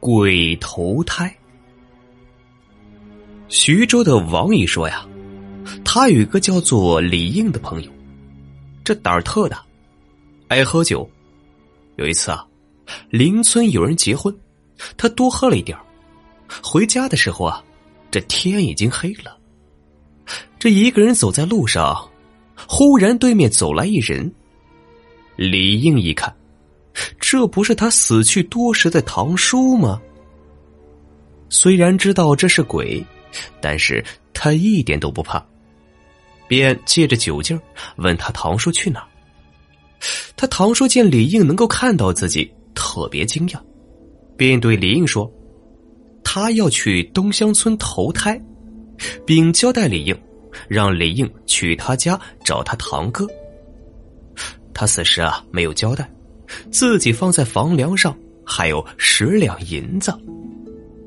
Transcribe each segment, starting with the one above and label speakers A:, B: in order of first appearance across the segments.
A: 鬼投胎。徐州的王姨说呀，他有一个叫做李应的朋友，这胆儿特大，爱喝酒。有一次啊，邻村有人结婚，他多喝了一点回家的时候啊，这天已经黑了。这一个人走在路上，忽然对面走来一人。李应一看，这不是他死去多时的堂叔吗？虽然知道这是鬼。但是他一点都不怕，便借着酒劲问他堂叔去哪他堂叔见李应能够看到自己，特别惊讶，便对李应说：“他要去东乡村投胎，并交代李应，让李应去他家找他堂哥。他此时啊没有交代，自己放在房梁上还有十两银子。”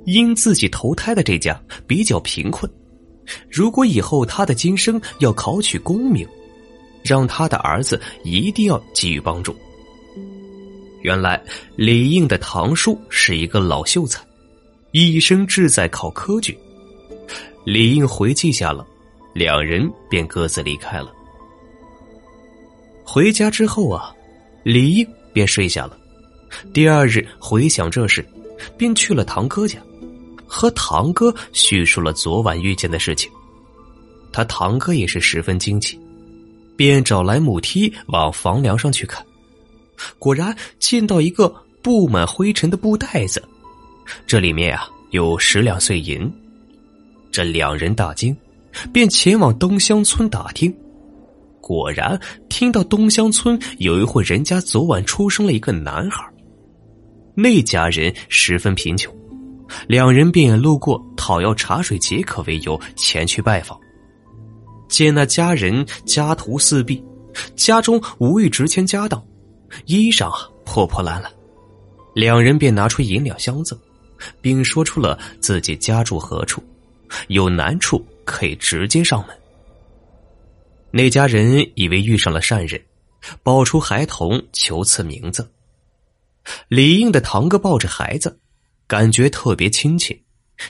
A: 因自己投胎的这家比较贫困，如果以后他的今生要考取功名，让他的儿子一定要给予帮助。原来李应的堂叔是一个老秀才，一生志在考科举。李应回记下了，两人便各自离开了。回家之后啊，李应便睡下了。第二日回想这事，便去了堂哥家。和堂哥叙述了昨晚遇见的事情，他堂哥也是十分惊奇，便找来木梯往房梁上去看，果然见到一个布满灰尘的布袋子，这里面啊有十两碎银。这两人大惊，便前往东乡村打听，果然听到东乡村有一户人家昨晚出生了一个男孩，那家人十分贫穷。两人便路过讨要茶水解渴为由前去拜访，见那家人家徒四壁，家中无一值钱家当，衣裳破破烂烂，两人便拿出银两相赠，并说出了自己家住何处，有难处可以直接上门。那家人以为遇上了善人，抱出孩童求赐名字。李应的堂哥抱着孩子。感觉特别亲切，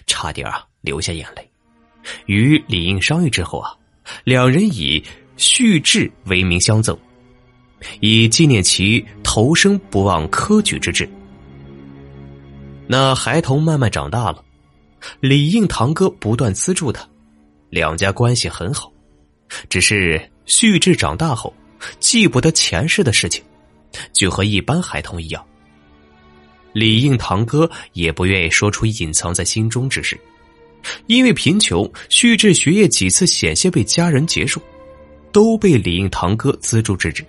A: 差点啊流下眼泪。与李应商议之后啊，两人以续志为名相赠，以纪念其投生不忘科举之志。那孩童慢慢长大了，李应堂哥不断资助他，两家关系很好。只是旭志长大后记不得前世的事情，就和一般孩童一样。李应堂哥也不愿意说出隐藏在心中之事，因为贫穷，旭志学业几次险些被家人结束，都被李应堂哥资助制止。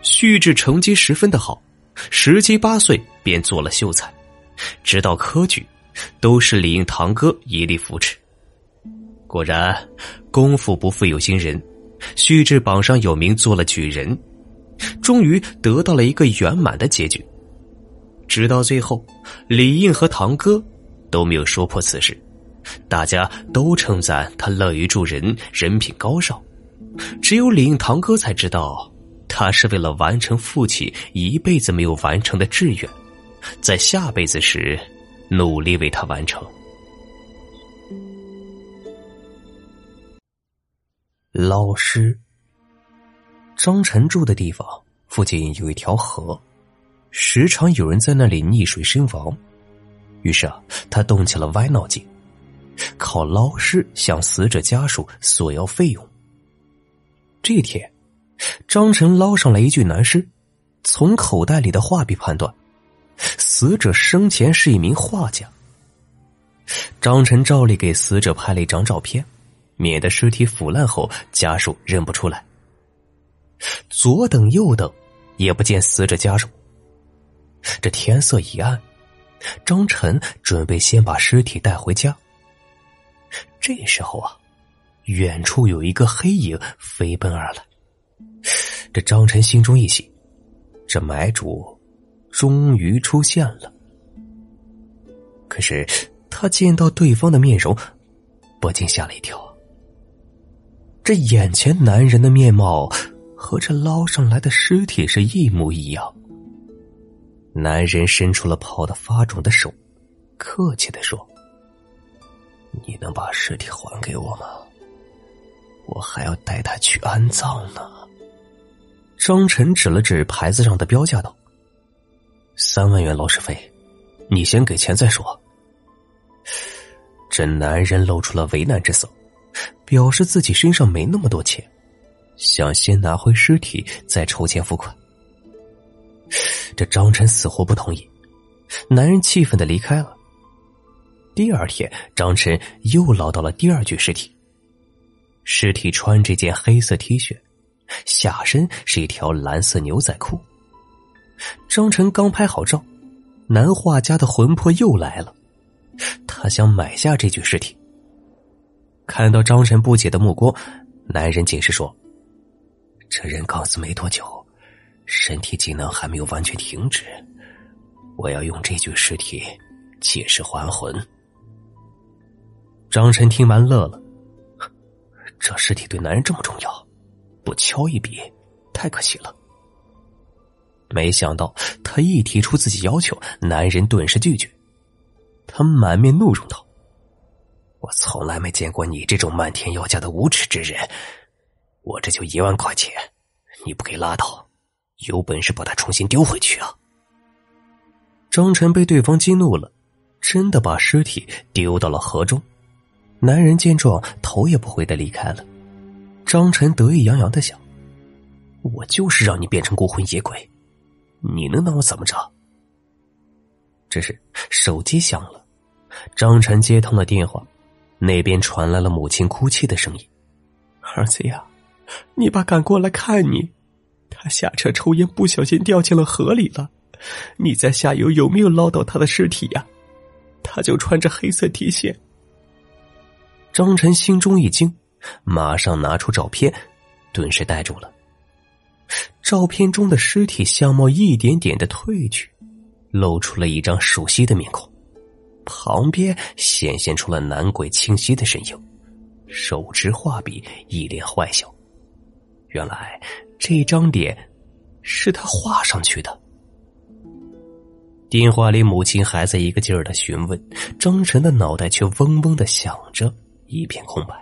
A: 旭志成绩十分的好，十七八岁便做了秀才，直到科举，都是李应堂哥一力扶持。果然，功夫不负有心人，旭志榜上有名，做了举人，终于得到了一个圆满的结局。直到最后，李应和堂哥都没有说破此事，大家都称赞他乐于助人，人品高尚。只有李应堂哥才知道，他是为了完成父亲一辈子没有完成的志愿，在下辈子时努力为他完成。捞尸。张晨住的地方附近有一条河。时常有人在那里溺水身亡，于是啊，他动起了歪脑筋，靠捞尸向死者家属索要费用。这天，张晨捞上来一具男尸，从口袋里的画笔判断，死者生前是一名画家。张晨照例给死者拍了一张照片，免得尸体腐烂后家属认不出来。左等右等，也不见死者家属。这天色已暗，张晨准备先把尸体带回家。这时候啊，远处有一个黑影飞奔而来。这张晨心中一喜，这买主终于出现了。可是他见到对方的面容，不禁吓了一跳。这眼前男人的面貌和这捞上来的尸体是一模一样。男人伸出了泡的发肿的手，客气的说：“你能把尸体还给我吗？我还要带他去安葬呢。”张晨指了指牌子上的标价道：“三万元劳尸费，你先给钱再说。”这男人露出了为难之色，表示自己身上没那么多钱，想先拿回尸体再筹钱付款。这张晨死活不同意，男人气愤的离开了。第二天，张晨又捞到了第二具尸体。尸体穿这件黑色 T 恤，下身是一条蓝色牛仔裤。张晨刚拍好照，男画家的魂魄又来了，他想买下这具尸体。看到张晨不解的目光，男人解释说：“这人刚死没多久。”身体机能还没有完全停止，我要用这具尸体借尸还魂。张晨听完乐了，这尸体对男人这么重要，不敲一笔太可惜了。没想到他一提出自己要求，男人顿时拒绝。他满面怒容道：“我从来没见过你这种漫天要价的无耻之人，我这就一万块钱，你不给拉倒。”有本事把他重新丢回去啊！张晨被对方激怒了，真的把尸体丢到了河中。男人见状，头也不回的离开了。张晨得意洋洋的想：“我就是让你变成孤魂野鬼，你能拿我怎么着？”这时手机响了，张晨接通了电话，那边传来了母亲哭泣的声音：“儿子呀，你爸赶过来看你。”他下车抽烟，不小心掉进了河里了。你在下游有没有捞到他的尸体呀？他就穿着黑色 T 恤。张晨心中一惊，马上拿出照片，顿时呆住了。照片中的尸体相貌一点点的褪去，露出了一张熟悉的面孔，旁边显现出了男鬼清晰的身影，手持画笔，一脸坏笑。原来。这张脸是他画上去的。电话里，母亲还在一个劲儿的询问，张晨的脑袋却嗡嗡的响着，一片空白。